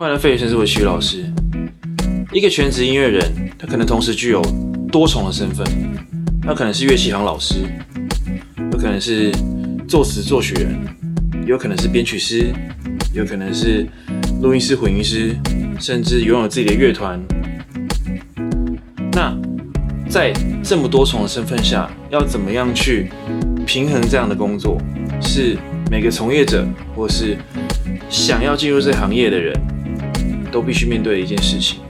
欢迎来费先生是，我徐老师。一个全职音乐人，他可能同时具有多重的身份。他可能是乐器行老师，有可能是作词作曲人，有可能是编曲师，有可能是录音师、混音师，甚至拥有自己的乐团。那在这么多重的身份下，要怎么样去平衡这样的工作？是每个从业者，或是想要进入这行业的人，都必须面对的一件事情。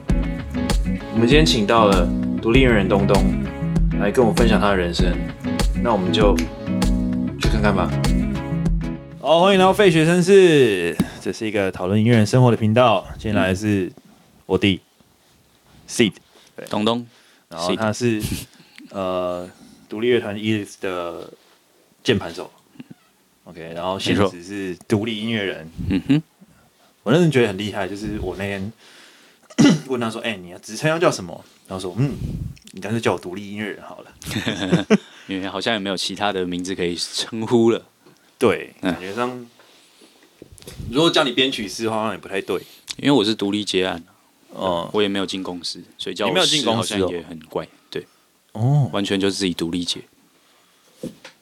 我们今天请到了独立音乐人东东来跟我分享他的人生，那我们就去看看吧。好，欢迎来到费雪绅士，这是一个讨论音乐人生活的频道。今天来的是我弟 Seed，东东，然后他是呃独立乐团 Ellis 的键盘手。OK，然后现职是独立音乐人。嗯哼。我那时觉得很厉害，就是我那天 问他说：“哎、欸，你的职称要叫什么？”然后说：“嗯，你干脆叫我独立音乐人好了，因为好像也没有其他的名字可以称呼了。”对，感觉上，如果叫你编曲师的话，好像也不太对，因为我是独立接案，哦、嗯，我也没有进公司，所以叫我师好像也很怪。对，哦，完全就是自己独立接，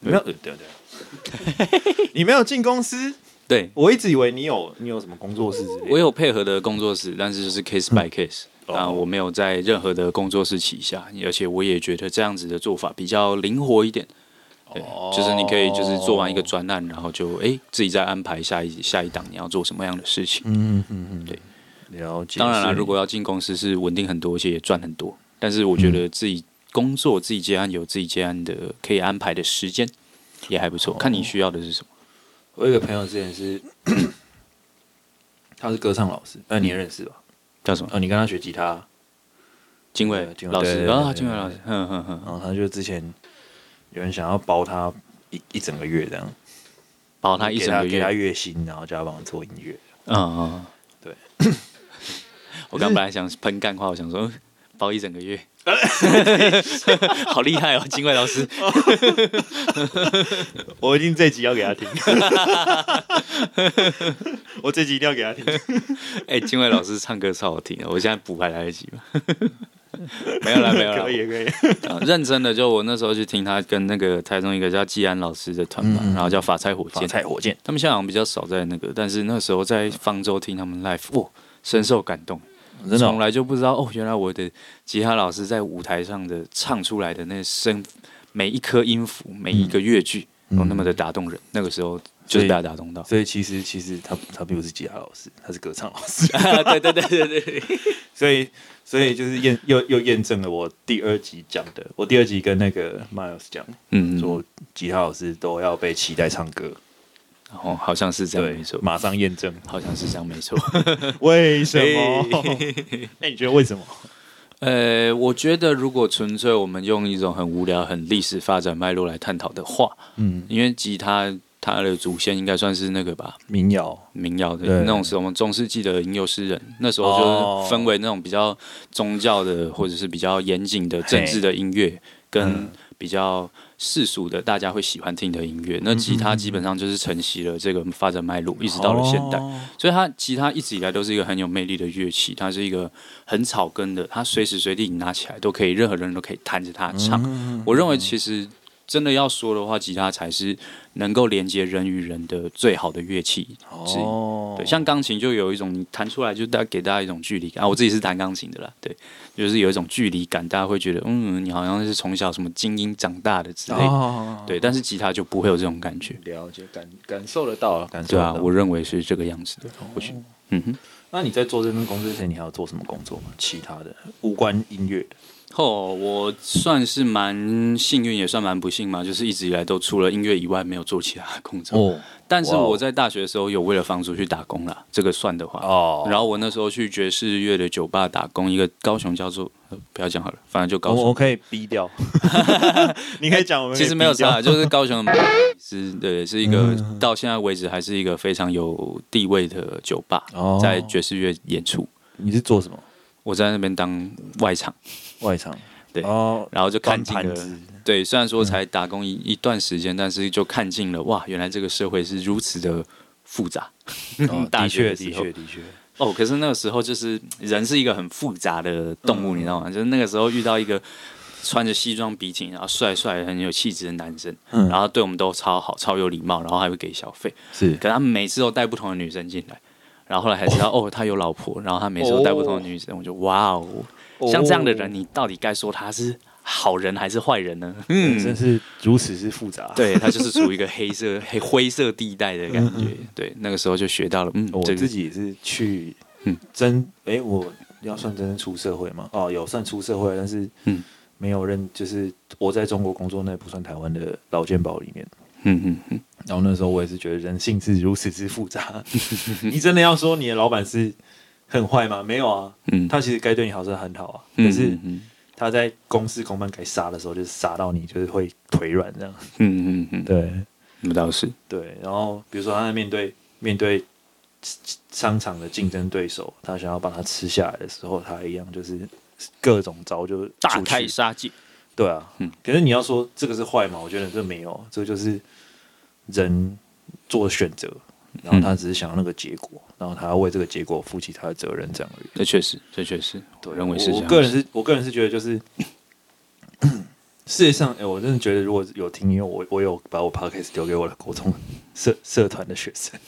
没有，对对对，你没有进公司。对，我一直以为你有你有什么工作室之类的，我有配合的工作室，但是就是 case by case，啊、嗯，我没有在任何的工作室旗下，而且我也觉得这样子的做法比较灵活一点。对，哦、就是你可以就是做完一个专案，然后就哎、欸、自己再安排下一下一档你要做什么样的事情。嗯嗯嗯，对，了解。当然了，如果要进公司是稳定很多，而且也赚很多，但是我觉得自己工作、自己接案有自己接案的可以安排的时间，也还不错。看你需要的是什么。我有一个朋友之前是，他是歌唱老师，那你也认识吧？叫什么？哦，你跟他学吉他，金伟老师啊，金伟老师，哼哼哼。然后他就之前有人想要包他一一整个月这样，包他一整个月，给他月薪，然后叫他帮我做音乐。嗯嗯，对。我刚本来想喷干话，我想说包一整个月。好厉害哦，金伟老师！我一定这集要给他听，我这集一定要给他听。哎、欸，金伟老师唱歌超好听的，我现在补还来得及吗？没有了，没有了，可以可以。认真的，就我那时候去听他跟那个台中一个叫季安老师的团嘛，嗯、然后叫法菜火箭，法菜火箭。他们现在好像比较少在那个，但是那时候在方舟听他们 live，哇，深受感动。从来就不知道哦，原来我的吉他老师在舞台上的唱出来的那声，每一颗音符，每一个乐句，都那么的打动人。那个时候就是被他打动到。所以其实其实他他并不是吉他老师，他是歌唱老师。对对对对对。所以所以就是验又又验证了我第二集讲的，我第二集跟那个 Miles 讲，嗯，说吉他老师都要被期待唱歌。哦，好像是这样，没错。马上验证，好像是这样，没错。为什么？那你觉得为什么？呃，我觉得如果纯粹我们用一种很无聊、很历史发展脉络来探讨的话，嗯，因为吉他它的祖先应该算是那个吧，民谣，民谣的那种是我们中世纪的吟游诗人，那时候就是分为那种比较宗教的，或者是比较严谨的政治的音乐，跟比较。世俗的大家会喜欢听的音乐，那吉他基本上就是承袭了这个发展脉络，一直到了现代。所以它吉他一直以来都是一个很有魅力的乐器，它是一个很草根的，它随时随地你拿起来都可以，任何人都可以弹着它唱。我认为其实。真的要说的话，吉他才是能够连接人与人的最好的乐器之一。Oh. 对，像钢琴就有一种你弹出来就带给大家一种距离感。啊，我自己是弹钢琴的啦，对，就是有一种距离感，大家会觉得嗯，你好像是从小什么精英长大的之类的。Oh. 对，但是吉他就不会有这种感觉。了解，感感受得到，感受对啊，我认为是这个样子的。或许，嗯哼。那你在做这份工作之前，你还要做什么工作吗？其他的无关音乐的。哦，我算是蛮幸运，也算蛮不幸嘛，就是一直以来都除了音乐以外没有做其他的工作。哦，但是我在大学的时候有为了房租去打工啦，这个算的话。哦。然后我那时候去爵士乐的酒吧打工，一个高雄叫做不要讲好了，反正就高雄。我可以逼掉。你可以讲，我们其实没有啥，就是高雄的是，对，是一个到现在为止还是一个非常有地位的酒吧，在爵士乐演出。你是做什么？我在那边当外场。外场。对，然后就看尽了。对，虽然说才打工一一段时间，但是就看尽了哇，原来这个社会是如此的复杂。的确，的确，的确，哦，可是那个时候就是人是一个很复杂的动物，嗯、你知道吗？就是那个时候遇到一个穿着西装笔挺，然后帅帅很有气质的男生，嗯、然后对我们都超好，超有礼貌，然后还会给小费。是，可他每次都带不同的女生进来，然后后来才知道哦，哦，他有老婆，然后他每次都带不同的女生，哦、我就哇哦，像这样的人，你到底该说他是？好人还是坏人呢？嗯，真是如此之复杂。对，他就是处于一个 黑色、黑灰色地带的感觉。对，那个时候就学到了。嗯，我自己也是去嗯真哎、欸，我要算真正出社会吗？哦，有算出社会，但是嗯，没有认，就是我在中国工作，那不算台湾的劳健保里面。嗯嗯嗯。然后那时候我也是觉得人性是如此之复杂。你真的要说你的老板是很坏吗？没有啊。嗯，他其实该对你好是很好啊。可是。他在公事公办该杀的时候，就是杀到你就是会腿软这样。嗯嗯嗯，对，那倒是对。然后比如说他在面对面对商场的竞争对手，他想要把他吃下来的时候，他一样就是各种招就大开杀戒。对啊，嗯。可是你要说这个是坏吗？我觉得这没有，这就是人做选择。然后他只是想要那个结果，嗯、然后他要为这个结果负起他的责任，这样而已。这确实，这确实，对，认为是这样。我个人是，我个人是觉得，就是世界上，哎，我真的觉得，如果有听，因为我我有把我 podcast 丢给我的国中 社社团的学生，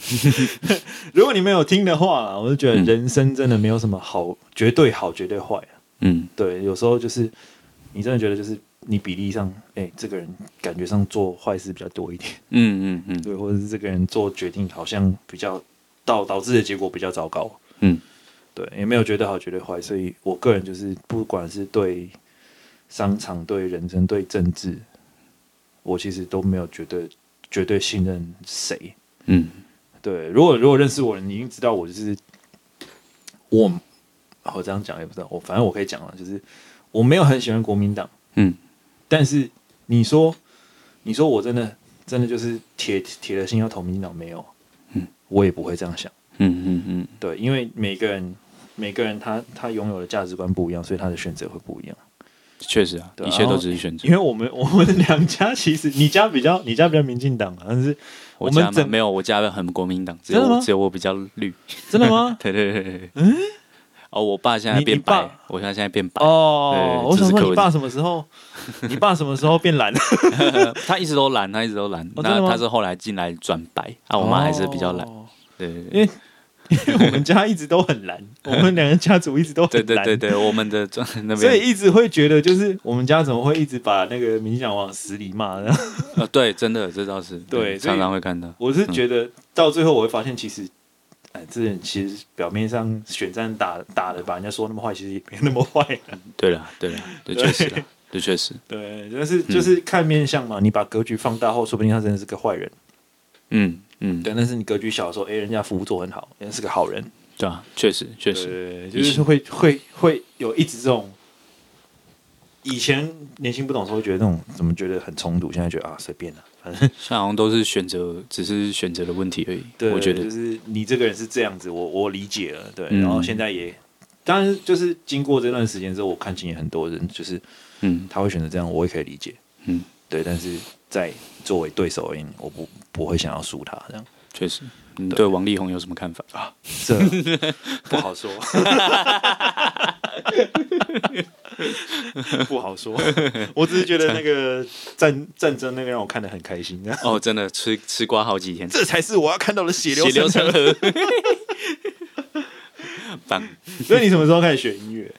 如果你没有听的话，我就觉得人生真的没有什么好，嗯、绝对好，绝对坏啊。嗯，对，有时候就是你真的觉得就是。你比例上，哎、欸，这个人感觉上做坏事比较多一点，嗯嗯嗯，对，或者是这个人做决定好像比较导导致的结果比较糟糕，嗯，对，也没有觉得好，觉得坏，所以我个人就是不管是对商场、对人生、对政治，我其实都没有觉得绝对信任谁，嗯，对，如果如果认识我的，你已经知道我就是我，我这样讲也不知道，我反正我可以讲了，就是我没有很喜欢国民党，嗯。但是你说，你说我真的真的就是铁铁了心要投民进党没有？嗯，我也不会这样想。嗯嗯嗯，对，因为每个人每个人他他拥有的价值观不一样，所以他的选择会不一样。确实啊，一切都只是选择。因为我们 我们两家其实你家比较你家比较民进党啊，但是我们没有，我家很国民党，只有只有我比较绿。真的吗？对对对，嗯。哦，我爸现在变白，我现在现在变白。哦，我想说你爸什么时候？你爸什么时候变蓝？他一直都蓝，他一直都蓝。那他是后来进来转白啊，我妈还是比较蓝。对，因为因为我们家一直都很蓝，我们两个家族一直都很蓝。对对对对，我们的那边，所以一直会觉得，就是我们家怎么会一直把那个冥想往死里骂呢？呃，对，真的这倒是对，常常会看到。我是觉得到最后我会发现，其实。哎，这人其实表面上选战打打的把人家说那么坏，其实也没那么坏。对了，对了，对确实，这确实，对，但是就是看面相嘛。你把格局放大后，说不定他真的是个坏人。嗯嗯，对。但是你格局小的时候，哎，人家服务做很好，人家是个好人。对啊，确实确实，就是会会会有一直这种。以前年轻不懂时候会觉得那种怎么觉得很冲突，现在觉得啊随便了。反正像好像都是选择，只是选择的问题而已。对，我觉得就是你这个人是这样子，我我理解了。对，嗯、然后现在也，当然就是经过这段时间之后，我看见很多人就是，嗯，他会选择这样，我也可以理解。嗯，对，但是在作为对手而言，我不不会想要输他这样。确实，你对王力宏有什么看法啊？这不好说。不好说，我只是觉得那个战战争那个让我看得很开心。哦，真的吃吃瓜好几天，这才是我要看到的血流成河。棒！所以你什么时候开始学音乐？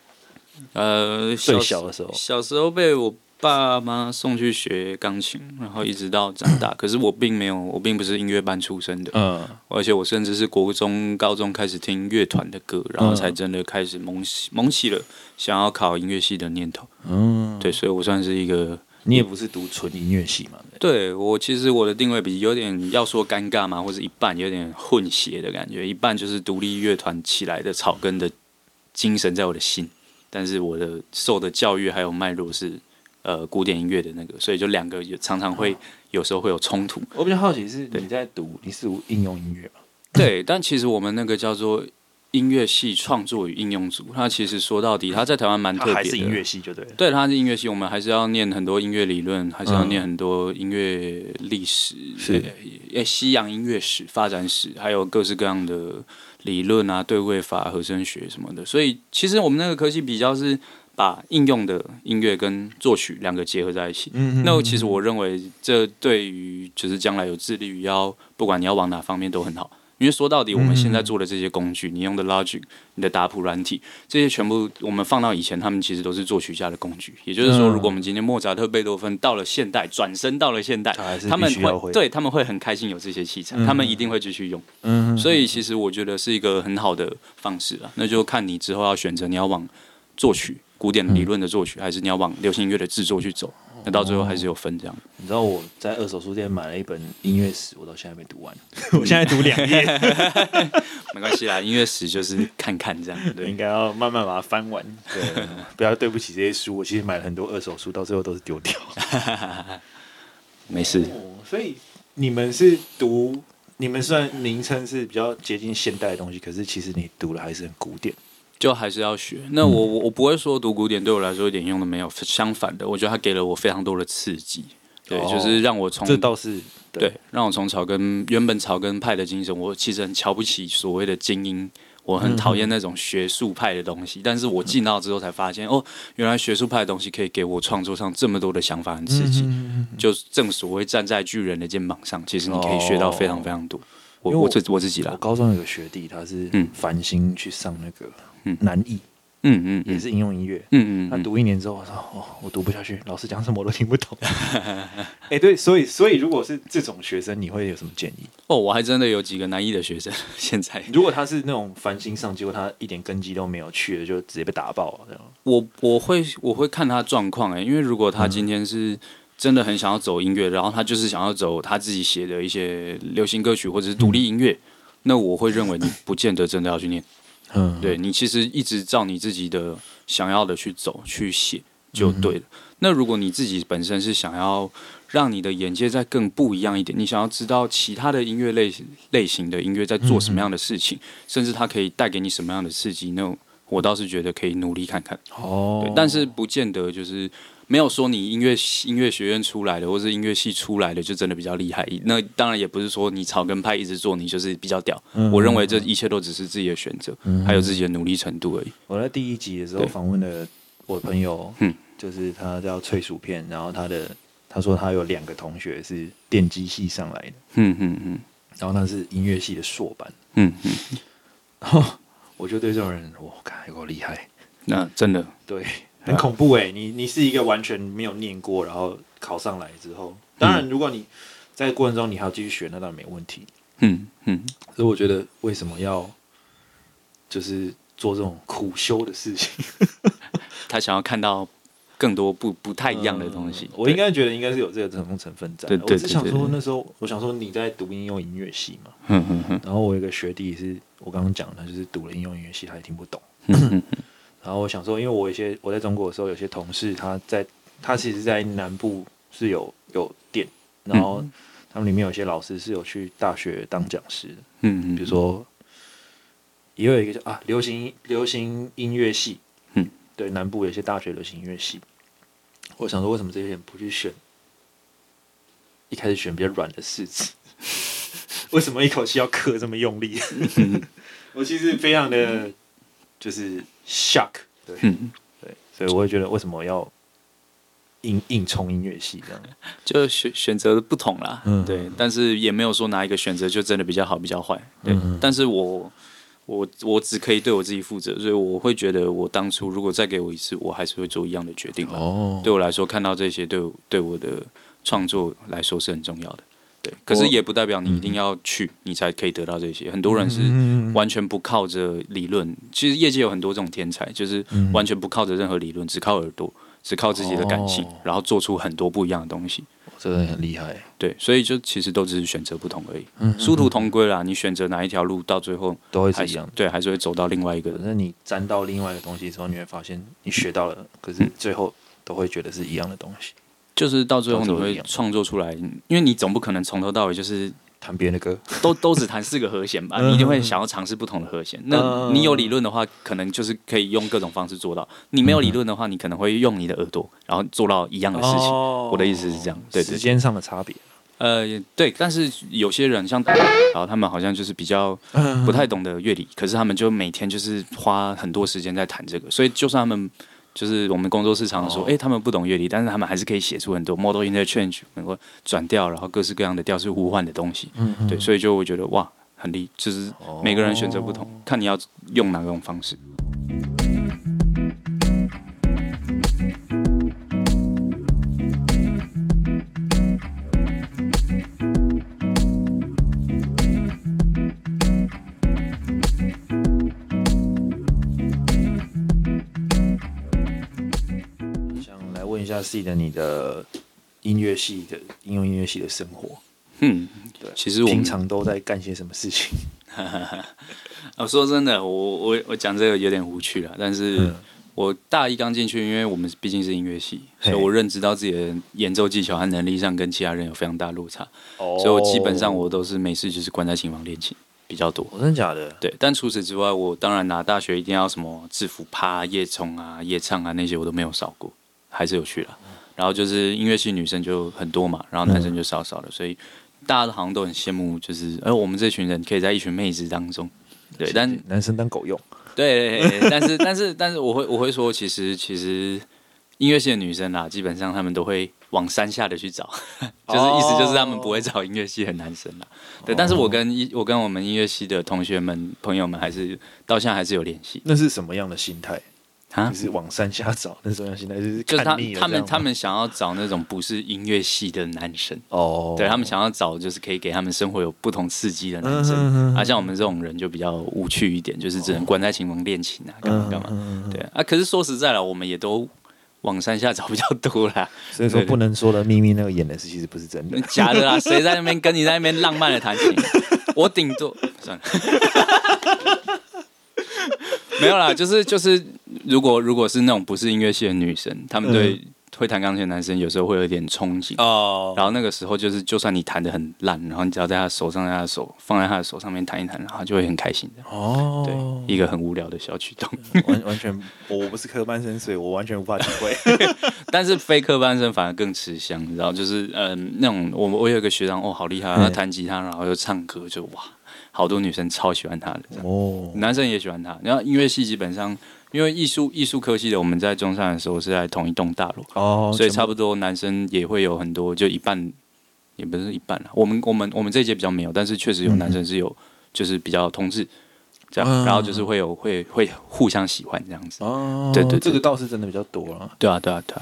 呃，最小的时候，小时候被我。爸妈送去学钢琴，然后一直到长大。可是我并没有，我并不是音乐班出身的。嗯，而且我甚至是国中、高中开始听乐团的歌，然后才真的开始萌起萌起了想要考音乐系的念头。嗯，对，所以我算是一个。你也不是读纯音乐系嘛？对，我其实我的定位比有点要说尴尬嘛，或者一半有点混血的感觉，一半就是独立乐团起来的草根的精神在我的心，但是我的受的教育还有脉络是。呃，古典音乐的那个，所以就两个也常常会有时候会有冲突。我比较好奇是你在读，对你是读应用音乐吗？对，但其实我们那个叫做音乐系创作与应用组，它其实说到底，它在台湾蛮特别的。还是音乐系就对了。对，它是音乐系，我们还是要念很多音乐理论，还是要念很多音乐历史，是诶，西洋音乐史、发展史，还有各式各样的理论啊，对位法、和声学什么的。所以，其实我们那个科系比较是把应用的音乐跟作曲两个结合在一起。那其实我认为，这对于就是将来有致力于要，不管你要往哪方面都很好。因为说到底，我们现在做的这些工具，嗯、你用的 Logic、你的打谱软体，这些全部我们放到以前，他们其实都是作曲家的工具。也就是说，如果我们今天莫扎特、贝多芬到了现代，转身到了现代，他，他们会对他们会很开心有这些器材，嗯、他们一定会继续用。嗯，所以其实我觉得是一个很好的方式了。那就看你之后要选择，你要往作曲、古典理论的作曲，还是你要往流行音乐的制作去走。那到最后还是有分这样。你知道我在二手书店买了一本音乐史，我到现在没读完。我现在读两页，没关系啦。音乐史就是看看这样，对，应该要慢慢把它翻完。对，不要对不起这些书。我其实买了很多二手书，到最后都是丢掉。没事。所以你们是读，你们虽然名称是比较接近现代的东西，可是其实你读的还是很古典。就还是要学。那我我我不会说读古典对我来说一点用都没有，相反的，我觉得它给了我非常多的刺激。对，哦、就是让我从这倒是对，对，让我从草根原本草根派的精神，我其实很瞧不起所谓的精英，我很讨厌那种学术派的东西。嗯、但是我进到之后才发现，哦，原来学术派的东西可以给我创作上这么多的想法很刺激。嗯、就正所谓站在巨人的肩膀上，其实你可以学到非常非常多。我我自我自己啦，我高中有个学弟，他是嗯繁星去上那个。南艺，嗯嗯，也是应用音乐，嗯嗯，那读一年之后，我说哦，我读不下去，老师讲什么我都听不懂。哎，对，所以所以如果是这种学生，你会有什么建议？哦，我还真的有几个南艺的学生，现在如果他是那种繁星上，结果他一点根基都没有，去了就直接被打爆了这样。我我会我会看他状况哎，因为如果他今天是真的很想要走音乐，然后他就是想要走他自己写的一些流行歌曲或者是独立音乐，那我会认为你不见得真的要去念。嗯，对，你其实一直照你自己的想要的去走去写就对了。嗯、那如果你自己本身是想要让你的眼界再更不一样一点，你想要知道其他的音乐类类型的音乐在做什么样的事情，嗯、甚至它可以带给你什么样的刺激，那我倒是觉得可以努力看看。哦，对，但是不见得就是。没有说你音乐音乐学院出来的，或是音乐系出来的就真的比较厉害。那当然也不是说你草根派一直做你就是比较屌。嗯、我认为这一切都只是自己的选择，嗯、还有自己的努力程度而已。我在第一集的时候访问了我的朋友，嗯，就是他叫脆薯片，然后他的他说他有两个同学是电机系上来的，嗯嗯嗯，然后他是音乐系的硕班，嗯嗯，然后我就对这种人，我看有够厉害，那真的对。很恐怖哎、欸！你你是一个完全没有念过，然后考上来之后，当然如果你在过程中你还要继续学，那当然没问题。嗯嗯，所以我觉得为什么要就是做这种苦修的事情？他想要看到更多不不太一样的东西。嗯、我应该觉得应该是有这个成分成分在。对对，对，对，对，我只想说那时候，我想说你在读应用音乐系嘛。嗯嗯嗯。然后我有一个学弟是我刚刚讲的，就是读了应用音乐系，他也听不懂。嗯嗯 然后我想说，因为我有些我在中国的时候，有些同事他在他其实，在南部是有有店，然后他们里面有些老师是有去大学当讲师的，嗯，比如说也有一个叫啊流行流行音乐系，嗯，对，南部有些大学流行音乐系，我想说，为什么这些人不去选？一开始选比较软的式子，为什么一口气要刻这么用力？我其实非常的就是。shock，对，嗯、对，所以我会觉得为什么要硬硬冲音乐系这样，就选选择的不同啦，嗯，对，但是也没有说哪一个选择就真的比较好比较坏，对，嗯、但是我我我只可以对我自己负责，所以我会觉得我当初如果再给我一次，我还是会做一样的决定哦，对我来说，看到这些对对我的创作来说是很重要的。对，可是也不代表你一定要去，嗯、你才可以得到这些。很多人是完全不靠着理论，嗯、其实业界有很多这种天才，就是完全不靠着任何理论，只靠耳朵，只靠自己的感性，哦、然后做出很多不一样的东西。真的很厉害。对，所以就其实都只是选择不同而已，嗯、殊途同归啦。你选择哪一条路，到最后都会是一样。对，还是会走到另外一个。反正你沾到另外一个东西之后，你会发现你学到了，可是最后都会觉得是一样的东西。就是到最后你会创作出来，因为你总不可能从头到尾就是弹别人的歌，都都只弹四个和弦吧，你一定会想要尝试不同的和弦。那你有理论的话，可能就是可以用各种方式做到；你没有理论的话，你可能会用你的耳朵，然后做到一样的事情。我的意思是这样，对，时间上的差别。呃，对，但是有些人像，然后他们好像就是比较不太懂得乐理，可是他们就每天就是花很多时间在弹这个，所以就算他们。就是我们工作室常常说，哎、欸，他们不懂乐理，但是他们还是可以写出很多 model interchange，能够转调，然后各式各样的调式互换的东西。嗯嗯对，所以就会觉得哇，很厉，就是每个人选择不同，看你要用哪种方式。记得你的音乐系的应用音乐系的生活，嗯，对，其实我平常都在干些什么事情？我 说真的，我我我讲这个有点无趣了，但是我大一刚进去，因为我们毕竟是音乐系，所以我认知到自己的演奏技巧和能力上跟其他人有非常大落差，所以我基本上我都是没事就是关在琴房练琴比较多。真的假的？对，但除此之外，我当然拿大学一定要什么制服趴、夜冲啊、夜唱啊那些我都没有少过。还是有趣了，然后就是音乐系女生就很多嘛，然后男生就少少的，所以大家都好像都很羡慕，就是哎，我们这群人可以在一群妹子当中，对，但男生当狗用，对，但是 但是但是我会我会说，其实其实音乐系的女生啦，基本上他们都会往山下的去找，就是意思就是他们不会找音乐系的男生啦，对，但是我跟一我跟我们音乐系的同学们朋友们还是到现在还是有联系，那是什么样的心态？啊，就是往山下找那种样，现在就是 就是他他们他们想要找那种不是音乐系的男生。哦，对他们想要找就是可以给他们生活有不同刺激的男生，啊，像我们这种人就比较无趣一点，就是只能关在琴房练琴啊，干嘛。干嘛，对啊，可是说实在了，我们也都往山下找比较多啦，所以说不能说的秘密那个演的是其实不是真的，假的啦，谁在那边跟你在那边浪漫的弹琴？我顶多算了。没有啦，就是就是，如果如果是那种不是音乐系的女生，她们对会弹钢琴的男生有时候会有点憧憬哦。然后那个时候就是，就算你弹的很烂，然后你只要在他手上，在他手放在他的手上面弹一弹，然后就会很开心的哦。对，一个很无聊的小举动，完完全我不是科班生，所以我完全无法体会。但是非科班生反而更吃香，你知道，就是嗯、呃，那种我我有一个学长哦，好厉害，他弹吉他然后又唱歌，就哇。好多女生超喜欢他的哦，男生也喜欢他。然后音乐系基本上，因为艺术艺术科系的，我们在中山的时候是在同一栋大楼哦，所以差不多男生也会有很多，就一半也不是一半了。我们我们我们这一届比较没有，但是确实有男生是有，就是比较同志这样，然后就是会有会会互相喜欢这样子哦。对对，这个倒是真的比较多了。对啊对啊对啊，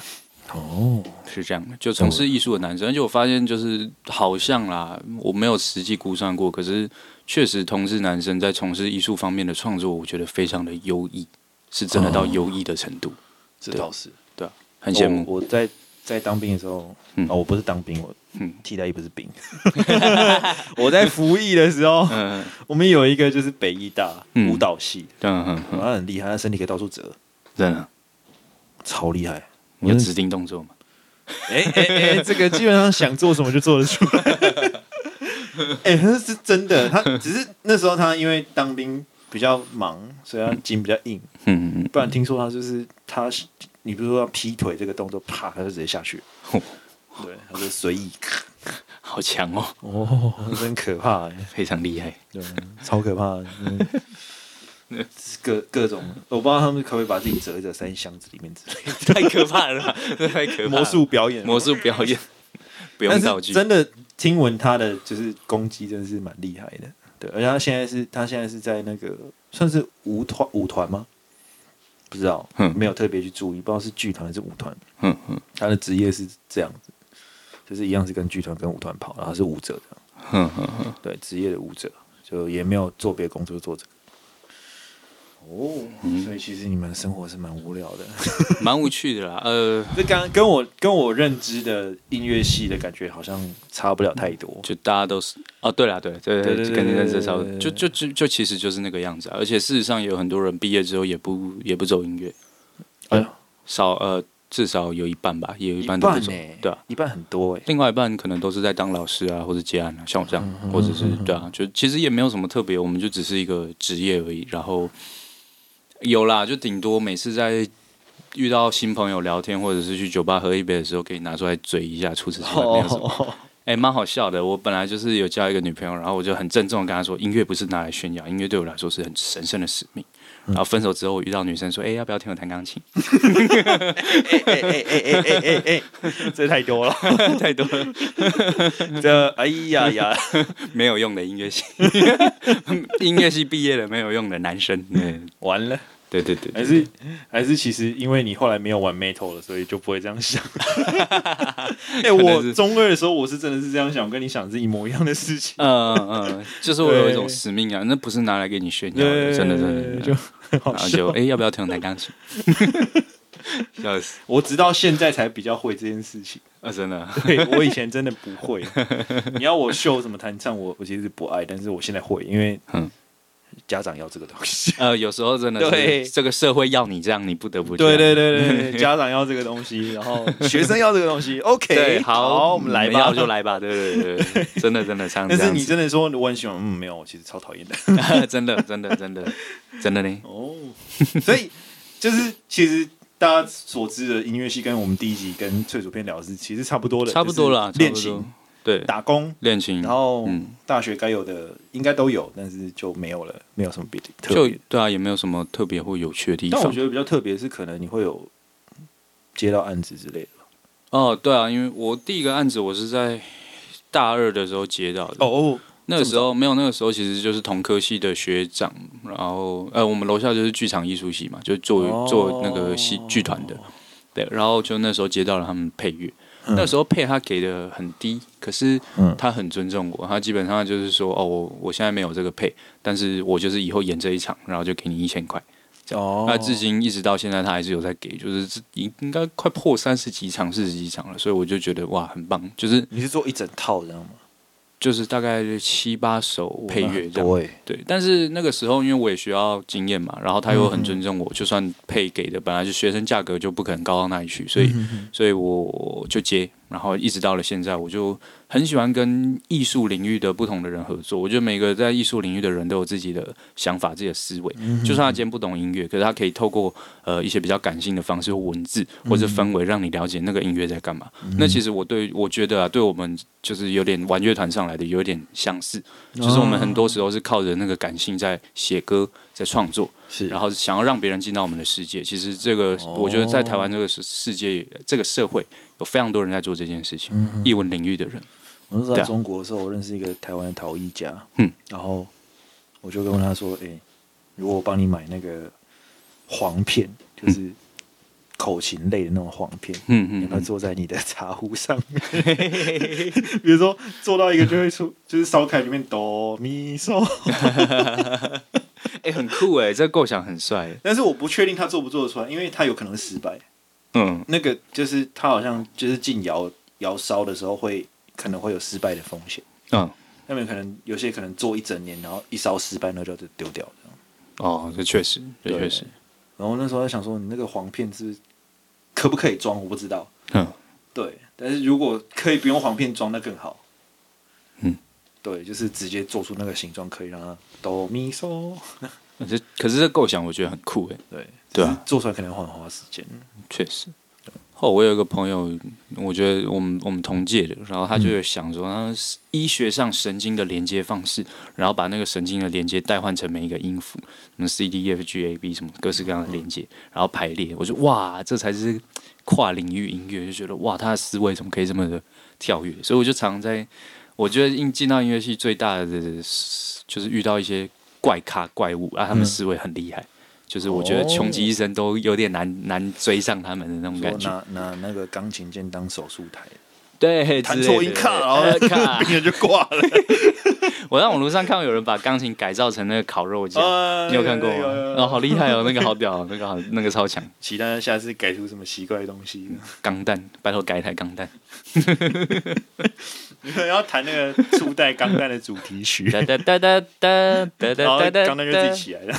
哦，是这样的，就从事艺术的男生，而且我发现就是好像啦，我没有实际估算过，可是。确实，同志男生在从事艺术方面的创作，我觉得非常的优异，是真的到优异的程度。这倒是，对啊，很羡慕。我在在当兵的时候，哦，我不是当兵，我替代役不是兵。我在服役的时候，我们有一个就是北艺大舞蹈系，嗯嗯，他很厉害，他身体可以到处折，真的超厉害。你有指定动作吗？哎哎哎，这个基本上想做什么就做得出来。哎、欸，他是真的，他只是那时候他因为当兵比较忙，所以他筋比较硬。嗯嗯，不然听说他就是他，你比如说要劈腿这个动作，啪，他就直接下去。哦、对，他就随意，好强哦！哦，真可怕，哎，非常厉害，对，超可怕的。各各种，我不知道他们可不可以把自己折在三箱子里面之类，太可怕了，太可怕。魔术表演，魔术表演，不用道具，真的。听闻他的就是攻击真的是蛮厉害的，对，而且他现在是，他现在是在那个算是舞团舞团吗？不知道，没有特别去注意，不知道是剧团还是舞团。嗯嗯，他的职业是这样子，就是一样是跟剧团跟舞团跑，然后是舞者的。嗯嗯对，职业的舞者，就也没有做别的工作，做这个。哦，所以其实你们生活是蛮无聊的，蛮无趣的啦。呃，这刚跟我跟我认知的音乐系的感觉好像差不了太多。就大家都是哦，对啦，对对对，跟你认知差不多。就就就就其实就是那个样子啊。而且事实上有很多人毕业之后也不也不走音乐。哎呀，少呃至少有一半吧，也有一半都不走，欸、对啊，一半很多哎、欸。另外一半可能都是在当老师啊，或者接案啊，像我这样，嗯、或者是对啊，就其实也没有什么特别，我们就只是一个职业而已。然后有啦，就顶多每次在遇到新朋友聊天，或者是去酒吧喝一杯的时候，可以拿出来嘴一下，除此之外没有什么。哎、欸，蛮好笑的。我本来就是有交一个女朋友，然后我就很郑重的跟她说，音乐不是拿来炫耀，音乐对我来说是很神圣的使命。然后分手之后，我遇到女生说：“哎、欸，要不要听我弹钢琴？” 哎哎哎哎哎哎哎，这太多了，太多了。这哎呀呀，没有用的音乐系，音乐系毕业了没有用的男生，对，完了。对对对，对，还是还是其实因为你后来没有玩 metal 了，所以就不会这样想。哎、欸，我中二的时候我是真的是这样想，我跟你想是一模一样的事情。嗯嗯，就是我有一种使命啊，那不是拿来给你炫耀的，真的真的。就然后就哎、欸，要不要听我弹钢琴？笑死！我直到现在才比较会这件事情啊，真的。对，我以前真的不会。你要我秀什么弹唱，我我其实不爱，但是我现在会，因为嗯。家长要这个东西，呃，有时候真的是这个社会要你这样，你不得不对对对对，家长要这个东西，然后 学生要这个东西，OK，好，好，我们来吧，要就来吧，对对对，真的真的唱。但是你真的说我很喜欢，嗯，没有，我其实超讨厌的，真的真的真的真的呢。哦，所以就是其实大家所知的音乐系跟我们第一集跟翠竹片聊的是其实差不多的，差不多了，练琴。对，打工恋情，然后大学该有的应该都有，但是就没有了，没有什么别的特别。就对啊，也没有什么特别或有趣的地方。但我觉得比较特别是，可能你会有接到案子之类的。哦，对啊，因为我第一个案子我是在大二的时候接到的。哦，那个时候没有，那个时候其实就是同科系的学长，然后呃，我们楼下就是剧场艺术系嘛，就做、哦、做那个戏剧团的。对，然后就那时候接到了他们配乐。那时候配他给的很低，可是他很尊重我，他基本上就是说，哦，我我现在没有这个配，但是我就是以后演这一场，然后就给你一千块。哦，那至今一直到现在他还是有在给，就是应应该快破三十几场、四十几场了，所以我就觉得哇，很棒。就是你是做一整套，知道吗？就是大概七八首配乐这样，对。但是那个时候，因为我也需要经验嘛，然后他又很尊重我，就算配给的本来就学生价格就不可能高到哪里去，所以，所以我就接，然后一直到了现在，我就很喜欢跟艺术领域的不同的人合作。我觉得每个在艺术领域的人都有自己的想法、自己的思维。就算他今天不懂音乐，可是他可以透过呃一些比较感性的方式或文字或者氛围，让你了解那个音乐在干嘛。那其实我对我觉得啊，对我们就是有点玩乐团上来的有点相似，就是我们很多时候是靠着那个感性在写歌、在创作，是。然后想要让别人进到我们的世界。其实这个我觉得在台湾这个世世界这个社会有非常多人在做这件事情，艺文领域的人。我是在中国的时候，我认识一个台湾的陶艺家，嗯，然后我就跟他说：“哎、欸，如果我帮你买那个黄片，就是口琴类的那种黄片，嗯嗯，你要坐在你的茶壶上面，比如说做到一个就会出，就是烧开里面哆咪嗦，哎、欸，很酷哎，这个构想很帅，但是我不确定他做不做得出来，因为他有可能失败。嗯，那个就是他好像就是进窑窑烧的时候会。”可能会有失败的风险，嗯，那边可能有些可能做一整年，然后一烧失败，那就丢掉。哦，这确实，这确实。然后那时候在想说，你那个黄片是可不可以装？我不知道。嗯，对。但是如果可以不用簧片装，那更好。嗯，对，就是直接做出那个形状，可以让它哆咪嗦。可是，可是这构想我觉得很酷诶。对，对啊，做出来可能要花很花时间。确实。哦，我有一个朋友，我觉得我们我们同届的，然后他就有想说，他医学上神经的连接方式，然后把那个神经的连接代换成每一个音符，什么 C D E F G A B 什么各式各样的连接，然后排列。我就哇，这才是跨领域音乐，就觉得哇，他的思维怎么可以这么的跳跃？所以我就常在，我觉得进进到音乐系最大的就是遇到一些怪咖怪物啊，他们思维很厉害。就是我觉得穷极一生都有点难、oh. 难追上他们的那种感觉。拿拿那个钢琴键当手术台，对，弹错一卡，然后病人就挂了。我在网络上看到有人把钢琴改造成那个烤肉架，uh, 你有看过吗？哦，好厉害哦，那个好屌，那个好，那个超强。期待下次改出什么奇怪的东西。钢弹，拜托改一台钢弹。你们要弹那个初代钢弹的主题曲，哒哒哒哒哒哒哒哒哒，钢弹就自己起来了，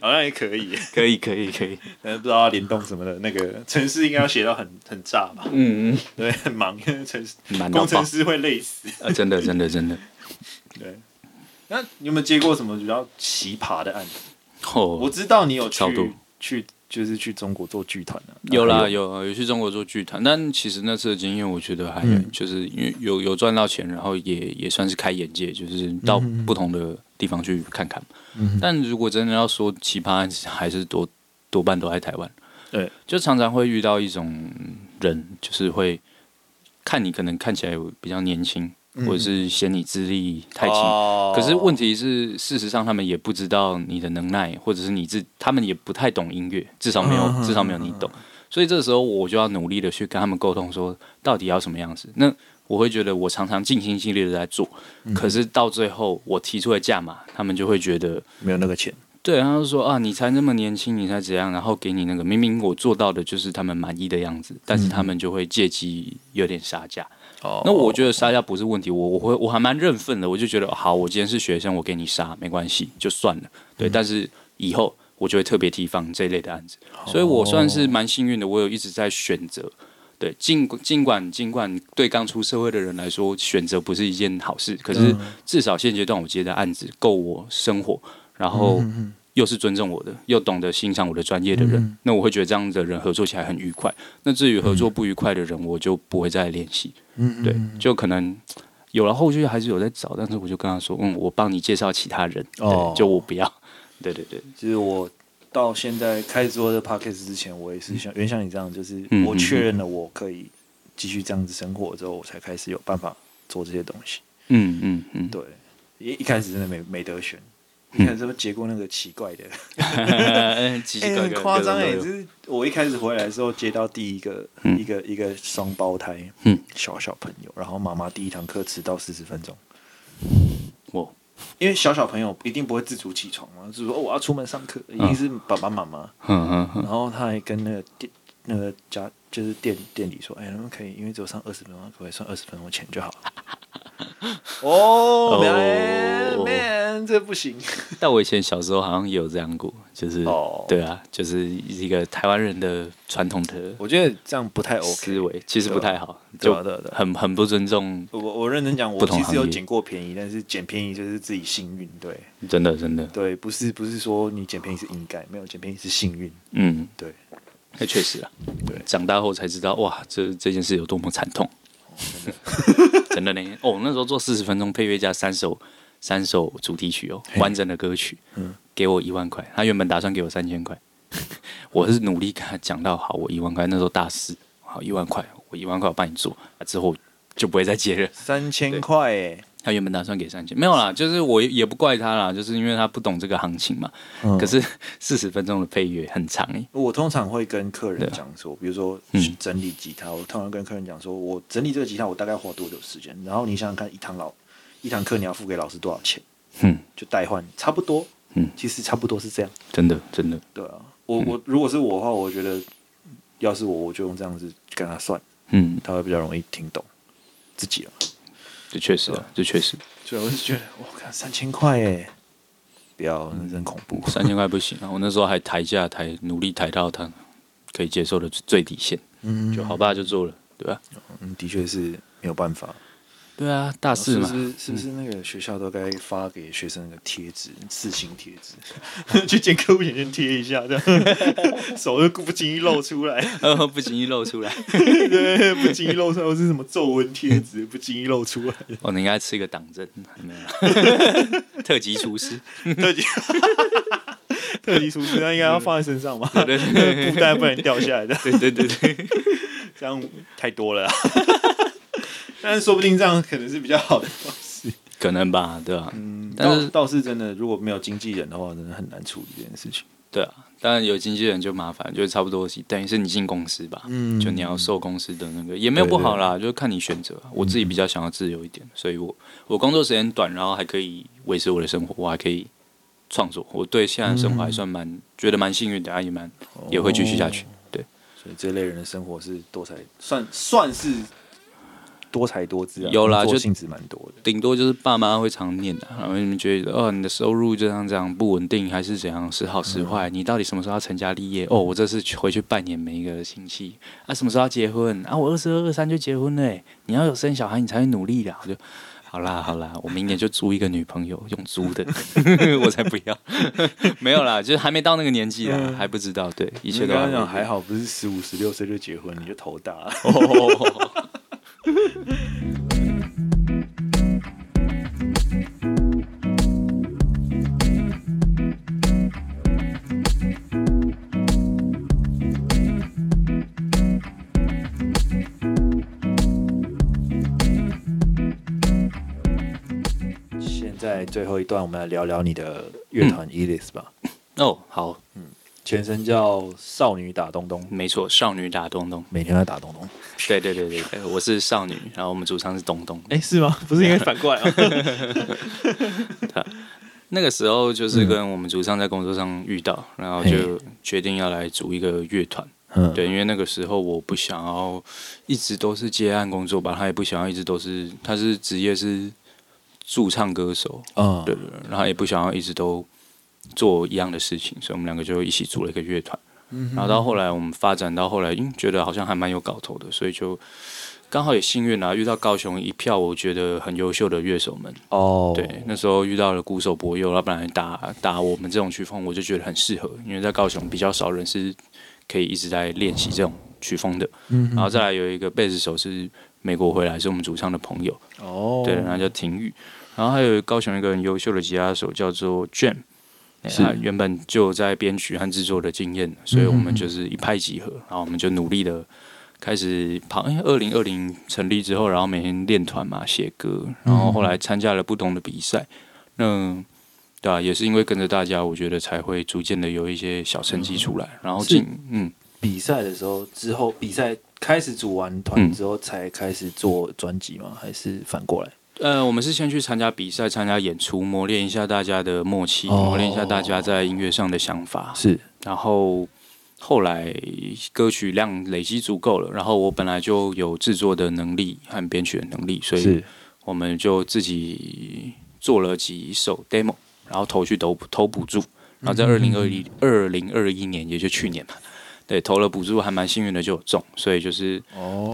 好像也可以，可以可以可以，但是不知道要联动什么的，那个城市应该要写到很很炸吧？嗯嗯，对，很忙，因为城市工程师会累死啊！真的真的真的，对。那你有没有接过什么比较奇葩的案子？哦，我知道你有去去。就是去中国做剧团的，有啦有有去中国做剧团，但其实那次的经验，我觉得还、嗯、就是因为有有赚到钱，然后也也算是开眼界，就是到不同的地方去看看。嗯、但如果真的要说奇葩还是多多半都在台湾。对，就常常会遇到一种人，就是会看你可能看起来比较年轻。或者是嫌你资历太轻，哦、可是问题是，事实上他们也不知道你的能耐，或者是你自他们也不太懂音乐，至少没有、嗯、至少没有你懂，所以这个时候我就要努力的去跟他们沟通，说到底要什么样子。那我会觉得我常常尽心尽力的在做，嗯、可是到最后我提出的价码，他们就会觉得没有那个钱。对，然后就说啊，你才那么年轻，你才怎样，然后给你那个明明我做到的就是他们满意的样子，但是他们就会借机有点杀价。哦，那我觉得杀价不是问题，我我会我还蛮认份的，我就觉得好，我今天是学生，我给你杀没关系，就算了。对，嗯、但是以后我就会特别提防这一类的案子，所以我算是蛮幸运的，我有一直在选择。对，尽尽管尽管对刚出社会的人来说，选择不是一件好事，可是至少现阶段我接的案子够我生活。然后又是尊重我的，又懂得欣赏我的专业的人，嗯、那我会觉得这样的人合作起来很愉快。那至于合作不愉快的人，我就不会再联系。嗯，对，就可能有了后续还是有在找，但是我就跟他说，嗯，我帮你介绍其他人。哦，就我不要。对对对，其实我到现在开始做这 podcast 之前，我也是像原像你这样，就是我确认了我可以继续这样子生活之后，我才开始有办法做这些东西。嗯嗯嗯，对，一一开始真的没没得选。你看，是不是结过那个奇怪的？哎，很夸张哎！就是我一开始回来的时候，接到第一个一个一个双胞胎，嗯小小朋友，然后妈妈第一堂课迟到四十分钟。我因为小小朋友一定不会自主起床嘛，就是说哦，我要出门上课，一定是爸爸妈妈。然后他还跟那个店那个家就是店店里说，哎，他们可以，因为只有上二十分钟，可不可以算二十分钟钱就好了。哦，man，这不行。但我以前小时候好像也有这样过，就是，对啊，就是一个台湾人的传统的，我觉得这样不太 OK，思维其实不太好，就很很不尊重。我我认真讲，我其实有捡过便宜，但是捡便宜就是自己幸运，对，真的真的，对，不是不是说你捡便宜是应该，没有捡便宜是幸运，嗯，对，那确实啊，对，长大后才知道，哇，这这件事有多么惨痛。真的呢，哦，那时候做四十分钟配乐加三首三首主题曲哦，完整的歌曲，嗯，给我一万块，他原本打算给我三千块，我是努力跟他讲到好，我一万块，那时候大四，好一万块，我一万块我帮你做，之后就不会再接了，三千块哎。他原本打算给三千，没有啦，就是我也不怪他啦，就是因为他不懂这个行情嘛。嗯、可是四十分钟的配乐很长诶。我通常会跟客人讲说，比如说整理吉他，嗯、我通常跟客人讲说，我整理这个吉他，我大概花多久时间？然后你想想看，一堂老一堂课你要付给老师多少钱？嗯，就代换差不多。嗯，其实差不多是这样。真的，真的。对啊，我我如果是我的话，我觉得要是我，我就用这样子跟他算，嗯，他会比较容易听懂自己了。这确实啊，这确实。所以我是觉得，我靠，三千块哎，不要，那真恐怖。三千块不行啊！我那时候还抬价抬，努力抬到他可以接受的最底线。嗯，就好吧，就做了，对吧？嗯，的确是没有办法。对啊，大四嘛，是不是？是不是那个学校都该发给学生那个贴纸，刺青贴纸，去见客户前先贴一下，这样 手又不经意露出来，不经意露出来，对，不经意露出来，或是什么皱纹贴纸，不经意露出来。哦，你应该吃一个党证，没有？特级厨师，特级，特级厨师，那应该要放在身上吧？对对对，布袋不能掉下来的。对对对对，这样太多了。但是说不定这样可能是比较好的方式，可能吧，对吧、啊？嗯，但是倒是真的，如果没有经纪人的话，真的很难处理这件事情。对啊，当然有经纪人就麻烦，就差不多等于是你进公司吧，嗯，就你要受公司的那个也没有不好啦，就看你选择。我自己比较想要自由一点，嗯、所以我我工作时间短，然后还可以维持我的生活，我还可以创作。我对现在的生活还算蛮、嗯、觉得蛮幸运的，也蛮也会继续下去。对，所以这类人的生活是多才，算算是。多才多姿啊，有啦，就性质蛮多的。顶多就是爸妈会常念的，然后你们觉得哦，你的收入就像这样不稳定，还是怎样，时好时坏？嗯、你到底什么时候要成家立业？哦，我这次回去拜年每一个亲戚啊，什么时候要结婚啊？我二十二、二三就结婚了，你要有生小孩，你才会努力的。我就好啦，好啦，我明年就租一个女朋友，用租的，我才不要。没有啦，就是还没到那个年纪啦，嗯、还不知道。对，一切都还，还好，不是十五、十六岁就结婚，你就头大。现在最后一段，我们来聊聊你的乐团 Ellis 吧。哦，好，嗯。全称叫少女打东东，没错，少女打东东，每天在打东东。对对对对，我是少女，然后我们主唱是东东。哎，是吗？不是应该反过来吗？那个时候就是跟我们主唱在工作上遇到，然后就决定要来组一个乐团。嗯，对，因为那个时候我不想要一直都是接案工作吧，他也不想要一直都是，他是职业是驻唱歌手。嗯，对对，然后也不想要一直都。做一样的事情，所以我们两个就一起组了一个乐团。嗯、然后到后来，我们发展到后来，嗯，觉得好像还蛮有搞头的，所以就刚好也幸运啊，遇到高雄一票我觉得很优秀的乐手们。哦，对，那时候遇到了鼓手博佑，他本来打打我们这种曲风，我就觉得很适合，因为在高雄比较少人是可以一直在练习这种曲风的。嗯，然后再来有一个贝斯手是美国回来，是我们主唱的朋友。哦，对，然后叫廷玉，然后还有高雄一个很优秀的吉他手叫做 Jam。是他原本就在编曲和制作的经验，所以我们就是一拍即合，然后我们就努力的开始跑。因为二零二零成立之后，然后每天练团嘛，写歌，然后后来参加了不同的比赛。那对啊，也是因为跟着大家，我觉得才会逐渐的有一些小成绩出来。然后进嗯，比赛的时候之后，比赛开始组完团之后才开始做专辑吗？还是反过来？呃，我们是先去参加比赛、参加演出，磨练一下大家的默契，哦、磨练一下大家在音乐上的想法。是，然后后来歌曲量累积足够了，然后我本来就有制作的能力和编曲的能力，所以我们就自己做了几首 demo，然后投去投投补助，然后在二零二一二零二一年，也就去年嘛，对，投了补助还蛮幸运的就有中，所以就是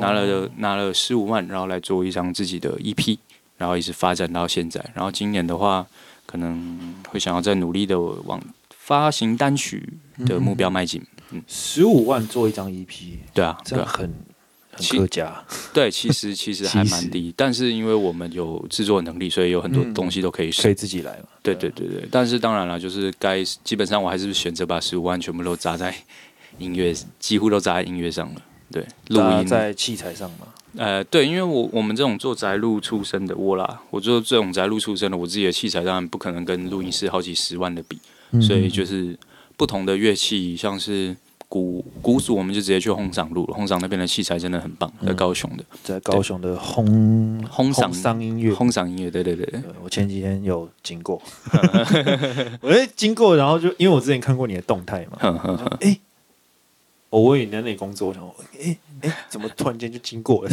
拿了、哦、拿了十五万，然后来做一张自己的 EP。然后一直发展到现在，然后今年的话，可能会想要再努力的往发行单曲的目标迈进。嗯，十五万做一张 EP，对啊，这样很很客家。对，其实其实还蛮低，但是因为我们有制作能力，所以有很多东西都可以可以自己来嘛。对对对对，但是当然了，就是该基本上我还是选择把十五万全部都砸在音乐，几乎都砸在音乐上了。对，录音在器材上嘛。呃，对，因为我我们这种做宅录出身的我啦，我做这种宅录出身的，我自己的器材当然不可能跟录音室好几十万的比，嗯、所以就是不同的乐器，像是鼓鼓组，我们就直接去轰嗓录了。轰嗓那边的器材真的很棒，在高雄的，嗯、在高雄的轰轰嗓嗓音乐，轰嗓音乐，对对对，对，我前几天有经过，我哎经过，然后就因为我之前看过你的动态嘛，哎。我为你在那里工作，然后哎哎，怎么突然间就经过了？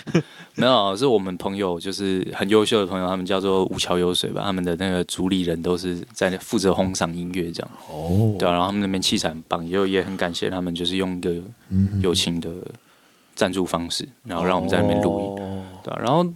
没有，是我们朋友，就是很优秀的朋友，他们叫做五桥有水吧，他们的那个主理人都是在负责烘嗓音乐这样。哦，对啊，然后他们那边器材很棒，也也很感谢他们，就是用一个友情的赞助方式，然后让我们在那边录音，哦、对啊，然后。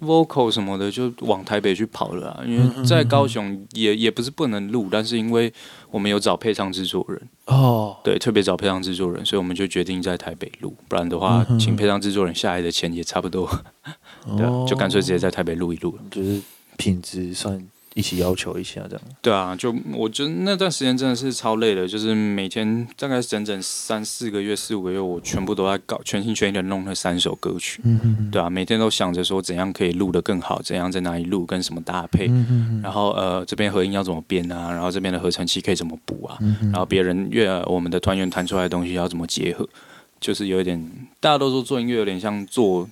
Vocal 什么的就往台北去跑了啊，因为在高雄也也不是不能录，但是因为我们有找配唱制作人。哦，对，特别找配唱制作人，所以我们就决定在台北录，不然的话，请配唱制作人下来的钱也差不多，对啊，就干脆直接在台北录一录，就是品质算。一起要求一下，这样。对啊，就我觉得那段时间真的是超累的，就是每天大概整整三四个月、四五个月，我全部都在搞，全心全意的弄那三首歌曲。嗯嗯嗯。对啊，每天都想着说怎样可以录得更好，怎样在哪里录，跟什么搭配。嗯嗯嗯。然后呃，这边合音要怎么编啊？然后这边的合成器可以怎么补啊？然后别人乐我们的团员弹出来的东西要怎么结合？就是有一点，大家都说做音乐有点像做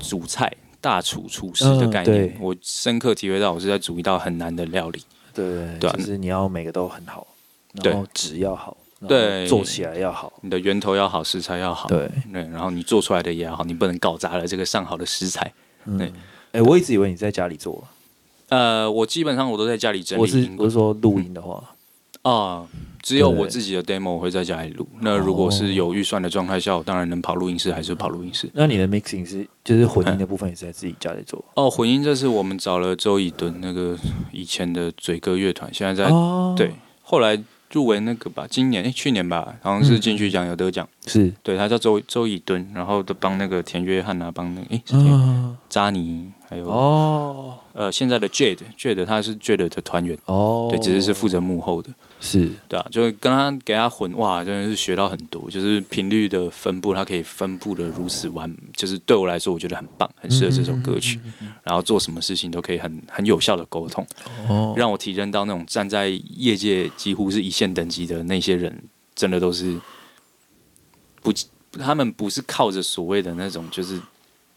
主菜。大厨厨师的概念，嗯、我深刻体会到，我是在煮一道很难的料理。对对，就是你要每个都很好，然后质要好，对，做起来要好，你的源头要好，食材要好，对对，然后你做出来的也要好，你不能搞砸了这个上好的食材。嗯、对，哎，我一直以为你在家里做。呃，我基本上我都在家里整理。我是我是说录音的话。啊，只有我自己的 demo 我会在家里录。那如果是有预算的状态下，我当然能跑录音室，还是跑录音室。那你的 mixing 是就是混音的部分也是在自己家里做？哦，混音这是我们找了周以敦那个以前的嘴哥乐团，现在在、哦、对，后来入围那个吧，今年诶，去年吧，好像是金曲奖有得奖，是对，他叫周周以敦，然后都帮那个田约翰啊，帮那个诶是田扎尼。还有哦，呃，现在的 Jade Jade 他是 Jade 的团员。哦，对，只是是负责幕后的，是。对啊，就跟他给他混哇，真的是学到很多，就是频率的分布，他可以分布的如此完，就是对我来说，我觉得很棒，很适合这首歌曲，然后做什么事情都可以很很有效的沟通，哦，让我体认到那种站在业界几乎是一线等级的那些人，真的都是不，他们不是靠着所谓的那种就是。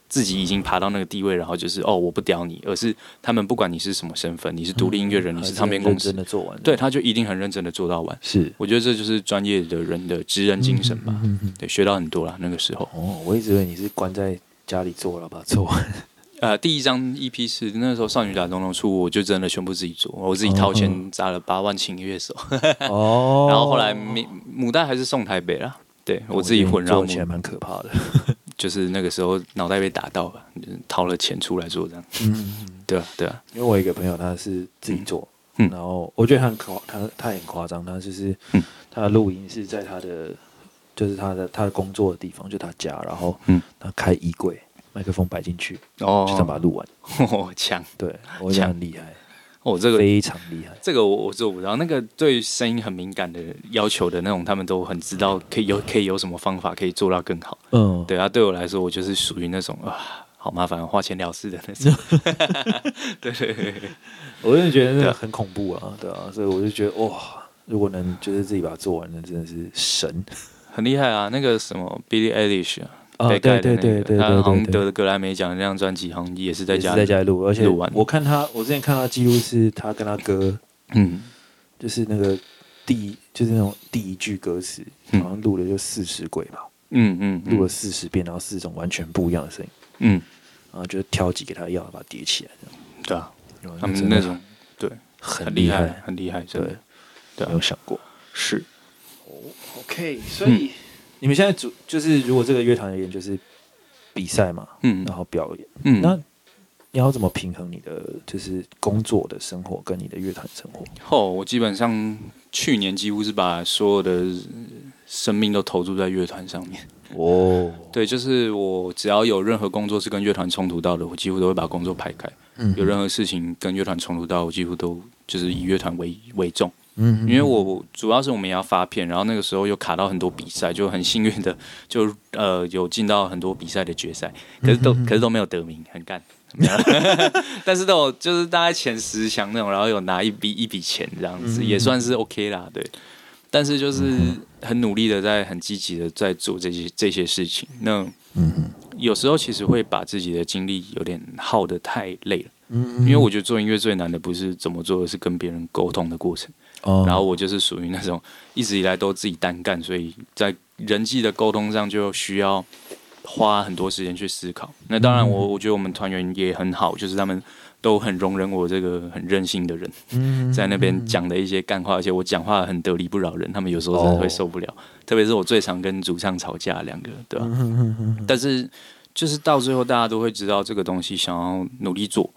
自己已经爬到那个地位，然后就是哦，我不屌你，而是他们不管你是什么身份，你是独立音乐人，你是唱片公司，的做完，对，他就一定很认真的做到完。是，我觉得这就是专业的人的职人精神吧。对，学到很多啦。那个时候。哦，我一直以为你是关在家里做了，把它做完。呃，第一张 EP 是那时候少女打东东出，我就真的全部自己做，我自己掏钱砸了八万请乐手。哦。然后后来母母带还是送台北了，对我自己混，然后钱蛮可怕的。就是那个时候脑袋被打到吧，就是掏了钱出来做这样。嗯，对啊，对啊。因为我有一个朋友他是自己做，嗯，然后我觉得他很夸，他他很夸张，他就是他的录音是在他的，就是他的他的工作的地方，就他家，然后嗯，他开衣柜，麦克风摆进去，哦，就这样把它录完。哦，强，对，我觉得很厉害。哦，这个非常厉害，这个我我做不到。那个对声音很敏感的要求的那种，他们都很知道可以有可以有什么方法可以做到更好。嗯，对啊，对我来说，我就是属于那种啊，好麻烦，花钱了事的那种。对，对，对，我真的觉得那个很恐怖啊，对啊，所以我就觉得哇，如果能就是自己把它做完，那真的是神，很厉害啊。那个什么 Billie Eilish 啊。啊，对对对对对，他好像得了格莱美奖那张专辑，好像也是在家在家录，而且我看他，我之前看他记录是他跟他哥，嗯，就是那个第就是那种第一句歌词，好像录了就四十轨吧，嗯嗯，录了四十遍，然后四种完全不一样的声音，嗯，然后就挑几给他要，把它叠起来，对啊，他们那种对很厉害，很厉害，对对，没有想过。是，哦，OK，所以。你们现在主就是，如果这个乐团而言，就是比赛嘛，嗯，然后表演，嗯，那你要怎么平衡你的就是工作的生活跟你的乐团生活？哦，我基本上去年几乎是把所有的生命都投注在乐团上面。哦，对，就是我只要有任何工作是跟乐团冲突到的，我几乎都会把工作排开。嗯，有任何事情跟乐团冲突到，我几乎都就是以乐团为为重。嗯，因为我主要是我们也要发片，然后那个时候又卡到很多比赛，就很幸运的就呃有进到很多比赛的决赛，可是都可是都没有得名，很干，但是都有就是大概前十强那种，然后有拿一笔一笔钱这样子，也算是 OK 啦，对。但是就是很努力的在很积极的在做这些这些事情，那有时候其实会把自己的精力有点耗得太累了，因为我觉得做音乐最难的不是怎么做，而是跟别人沟通的过程。Oh. 然后我就是属于那种一直以来都自己单干，所以在人际的沟通上就需要花很多时间去思考。那当然我，我我觉得我们团员也很好，就是他们都很容忍我这个很任性的人，在那边讲的一些干话，而且我讲话很得理不饶人，他们有时候真的会受不了。Oh. 特别是我最常跟主唱吵架，两个对吧？但是就是到最后，大家都会知道这个东西想要努力做。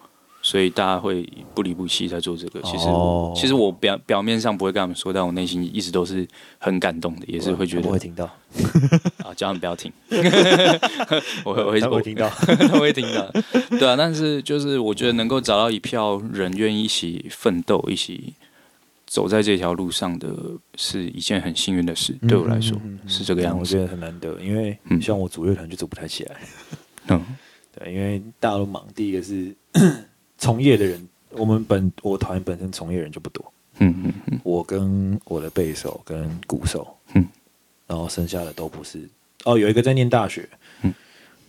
所以大家会不离不弃在做这个。其实，oh. 其实我表表面上不会跟他们说，但我内心一直都是很感动的，也是会觉得。我会听到。啊，叫他们不要听。我会，我会，我会听到，我会听到。对啊，但是就是我觉得能够找到一票人愿意一起奋斗、一起走在这条路上的，是一件很幸运的事。对我来说，嗯、是这个样子。我觉得很难得，因为像我组乐团就组不太起来。嗯，对，因为大家都忙。第一个是。从业的人，我们本我团本身从业人就不多，嗯嗯嗯，我跟我的贝手跟鼓手，嗯，然后剩下的都不是，哦，有一个在念大学，嗯，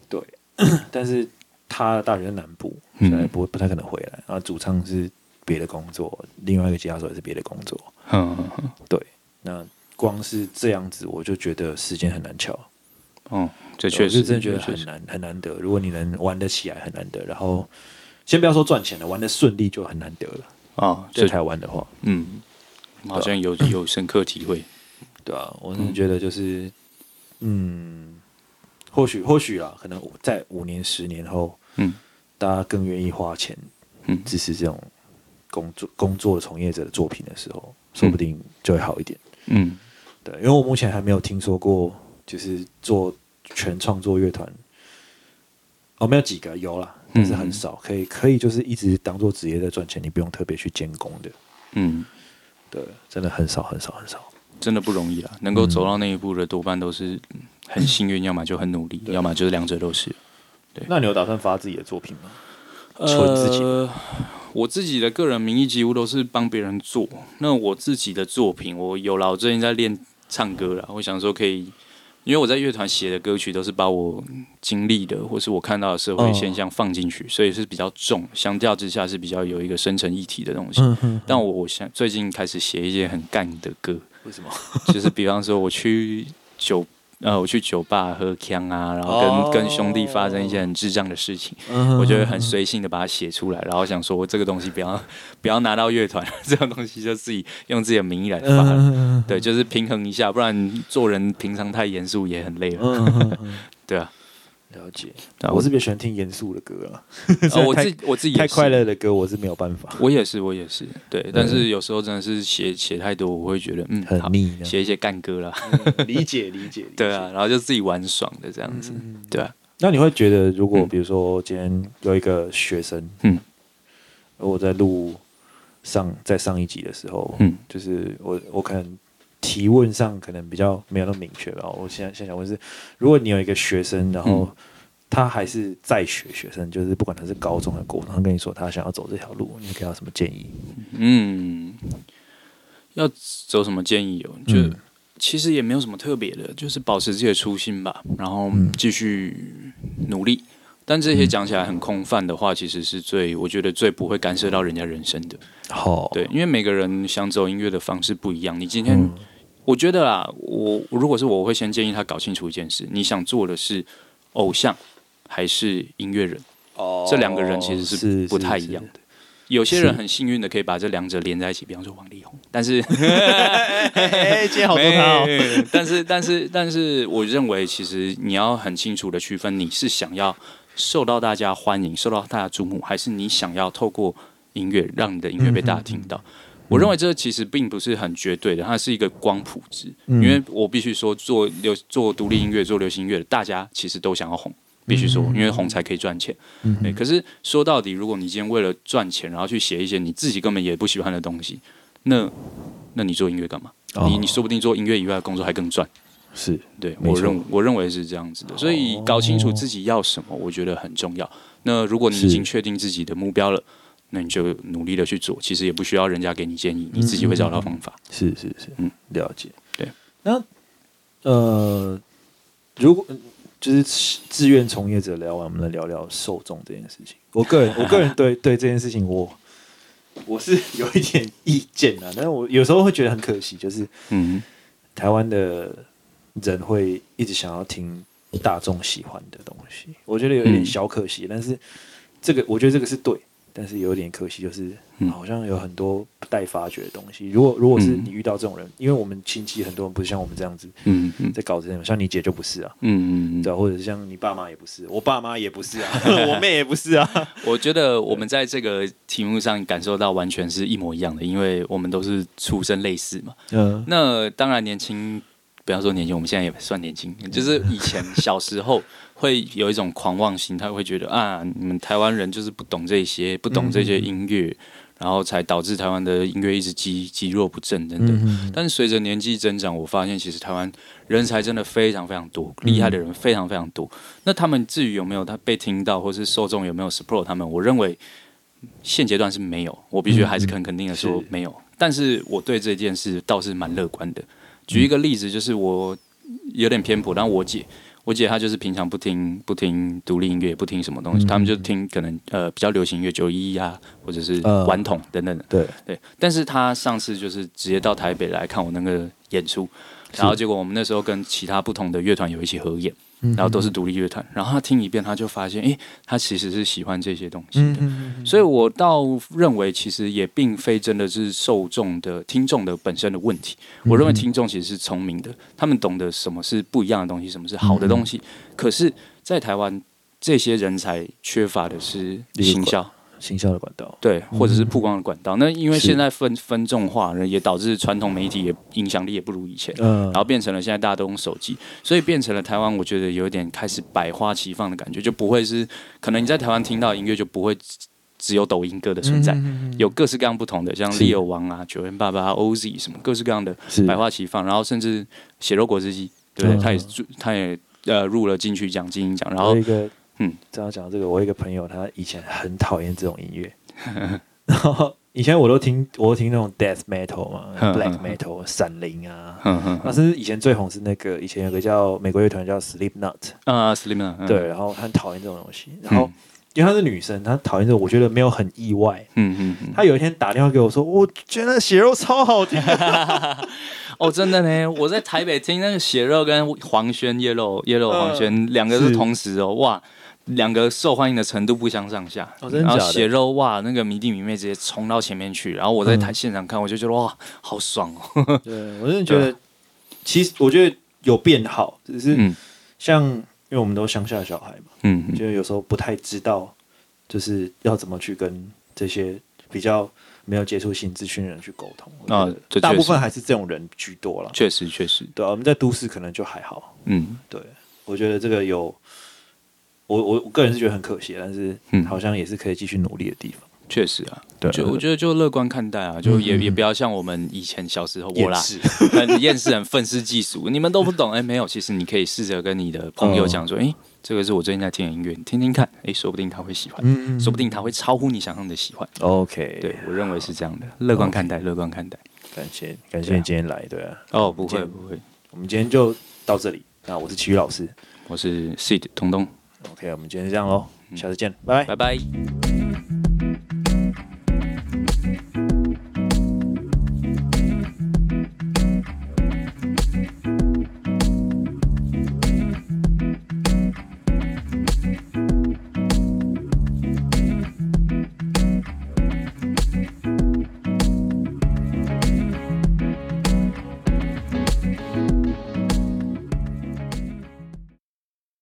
对，但是他的大学在南部，所以不不太可能回来，然后主唱是别的工作，另外一个吉他手也是别的工作，嗯嗯嗯，对，那光是这样子，我就觉得时间很难乔，嗯，这确实真的觉得很难很难得。如果你能玩得起来，很难得。然后先不要说赚钱了，玩的顺利就很难得了啊。在台湾的话，嗯，好像有 有深刻体会。对啊，我是觉得就是，嗯，或许或许啊，可能在五年十年后，嗯，大家更愿意花钱，嗯，支持这种工作工作从业者的作品的时候，说不定就会好一点。嗯，对，因为我目前还没有听说过，就是做全创作乐团，哦，没有几个有啦，但是很少，可以可以就是一直当做职业在赚钱，你不用特别去监工的。嗯，对，真的很少很少很少。真的不容易啦！能够走到那一步的，多半都是很幸运，要么就很努力，要么就是两者都是。对，那你有打算发自己的作品吗？呃，自己我自己的个人名义几乎都是帮别人做。那我自己的作品，我有了，我最近在练唱歌了。我想说可以。因为我在乐团写的歌曲都是把我经历的或是我看到的社会现象放进去，所以是比较重，相较之下是比较有一个深层议题的东西。但我我想最近开始写一些很干的歌，为什么？就是比方说我去酒。呃，我去酒吧喝枪啊，然后跟、oh, 跟兄弟发生一些很智障的事情，uh. 我就会很随性的把它写出来，然后想说我这个东西不要 不要拿到乐团，这种东西就自己用自己的名义来发，uh. 对，就是平衡一下，不然做人平常太严肃也很累了，uh. 对啊。了解，我是比较喜欢听严肃的歌啊。我自我自己太快乐的歌，我是没有办法。我也是，我也是。对，但是有时候真的是写写太多，我会觉得嗯，很腻。写一些干歌啦，理解理解。对啊，然后就自己玩爽的这样子。对啊。那你会觉得，如果比如说今天有一个学生，嗯，我在录上在上一集的时候，嗯，就是我我可能。提问上可能比较没有那么明确吧。我现在现在想问是，如果你有一个学生，然后他还是在学学生，就是不管他是高中还是国中，他跟你说他想要走这条路，你给他什么建议？嗯，要走什么建议哦？就、嗯、其实也没有什么特别的，就是保持自己的初心吧，然后继续努力。但这些讲起来很空泛的话，其实是最我觉得最不会干涉到人家人生的。好，对，因为每个人想走音乐的方式不一样。你今天。我觉得啦，我如果是我，我会先建议他搞清楚一件事：你想做的是偶像还是音乐人？哦，这两个人其实是不太一样的。有些人很幸运的可以把这两者连在一起，比方说王力宏。但是，好多套。但是，但是，但是，我认为其实你要很清楚的区分，你是想要受到大家欢迎、受到大家瞩目，还是你想要透过音乐让你的音乐被大家听到？嗯我认为这其实并不是很绝对的，它是一个光谱值。因为我必须说，做流做独立音乐、做流行音乐的，大家其实都想要红，必须说，因为红才可以赚钱。对，可是说到底，如果你今天为了赚钱，然后去写一些你自己根本也不喜欢的东西，那那你做音乐干嘛？你你说不定做音乐以外的工作还更赚。是对，我认我认为是这样子的。所以搞清楚自己要什么，我觉得很重要。那如果你已经确定自己的目标了。那你就努力的去做，其实也不需要人家给你建议，你自己会找到方法。是是是，嗯，了解。对，那呃，如果就是志愿从业者聊完，我们来聊聊受众这件事情。我个人，我个人对对这件事情，我我是有一点意见的，但是我有时候会觉得很可惜，就是嗯，台湾的人会一直想要听大众喜欢的东西，我觉得有一点小可惜。嗯、但是这个，我觉得这个是对。但是有点可惜，就是好像有很多不待发掘的东西。如果如果是你遇到这种人，因为我们亲戚很多人不是像我们这样子，嗯嗯，在搞这种，像你姐就不是啊，嗯嗯对，或者是像你爸妈也不是，我爸妈也不是啊，我妹也不是啊。我觉得我们在这个题目上感受到完全是一模一样的，因为我们都是出身类似嘛。嗯，那当然年轻，不要说年轻，我们现在也算年轻，就是以前小时候。会有一种狂妄心，他会觉得啊，你们台湾人就是不懂这些，不懂这些音乐，嗯、然后才导致台湾的音乐一直积积弱不振等等。嗯、但是随着年纪增长，我发现其实台湾人才真的非常非常多，厉害的人非常非常多。嗯、那他们至于有没有他被听到，或是受众有没有 support 他们，我认为现阶段是没有。我必须还是很肯定的说没有。是但是我对这件事倒是蛮乐观的。举一个例子，就是我有点偏颇，但我姐。我姐她就是平常不听不听独立音乐，不听什么东西，他们就听可能呃比较流行音乐九一一啊，或者是顽童等等的。对。对，但是她上次就是直接到台北来看我那个演出，然后结果我们那时候跟其他不同的乐团有一起合演，然后都是独立乐团，然后他听一遍，他就发现，哎，他其实是喜欢这些东西的。所以我倒认为，其实也并非真的是受众的听众的本身的问题。我认为听众其实是聪明的，他们懂得什么是不一样的东西，什么是好的东西。可是，在台湾，这些人才缺乏的是行销。行销的管道，对，或者是曝光的管道。嗯、那因为现在分分众化，也导致传统媒体也影响力也不如以前，嗯，然后变成了现在大家都用手机，所以变成了台湾，我觉得有点开始百花齐放的感觉，就不会是可能你在台湾听到音乐就不会只有抖音歌的存在，嗯、有各式各样不同的，像 Leo 王啊、九零爸爸、OZ 什么各式各样的百花齐放，然后甚至血肉果汁机，对不对？他也他也呃入了金曲奖、金鹰奖，然后。嗯，这样讲这个，我有一个朋友，他以前很讨厌这种音乐，然后以前我都听，我都听那种 death metal 嘛，black metal，闪灵啊，那是以前最红是那个，以前有个叫美国乐团叫 Slipknot 啊，Slipknot，对，然后很讨厌这种东西，然后因为她是女生，她讨厌这个，我觉得没有很意外，嗯嗯嗯，她有一天打电话给我说，我觉得血肉超好听，哦，真的呢，我在台北听那个血肉跟黄轩 Yellow Yellow 黄轩 两个是同时哦，哇。两个受欢迎的程度不相上下，然后血肉哇，那个迷弟迷妹直接冲到前面去，然后我在台现场看，我就觉得哇，好爽哦！对，我真的觉得，其实我觉得有变好，只是像因为我们都乡下小孩嘛，嗯，就有时候不太知道，就是要怎么去跟这些比较没有接触新资讯的人去沟通啊，大部分还是这种人居多了，确实确实，对，我们在都市可能就还好，嗯，对，我觉得这个有。我我我个人是觉得很可惜，但是好像也是可以继续努力的地方。确实啊，对，就我觉得就乐观看待啊，就也也不要像我们以前小时候我啦，很厌世、很愤世嫉俗，你们都不懂。哎，没有，其实你可以试着跟你的朋友讲说，哎，这个是我最近在听的音乐，你听听看，哎，说不定他会喜欢，说不定他会超乎你想象的喜欢。OK，对，我认为是这样的，乐观看待，乐观看待。感谢感谢你今天来，对啊。哦，不会不会，我们今天就到这里。那我是骑欲老师，我是 Sid 东东。OK，我们今天就这样喽，下次见，拜拜，拜拜。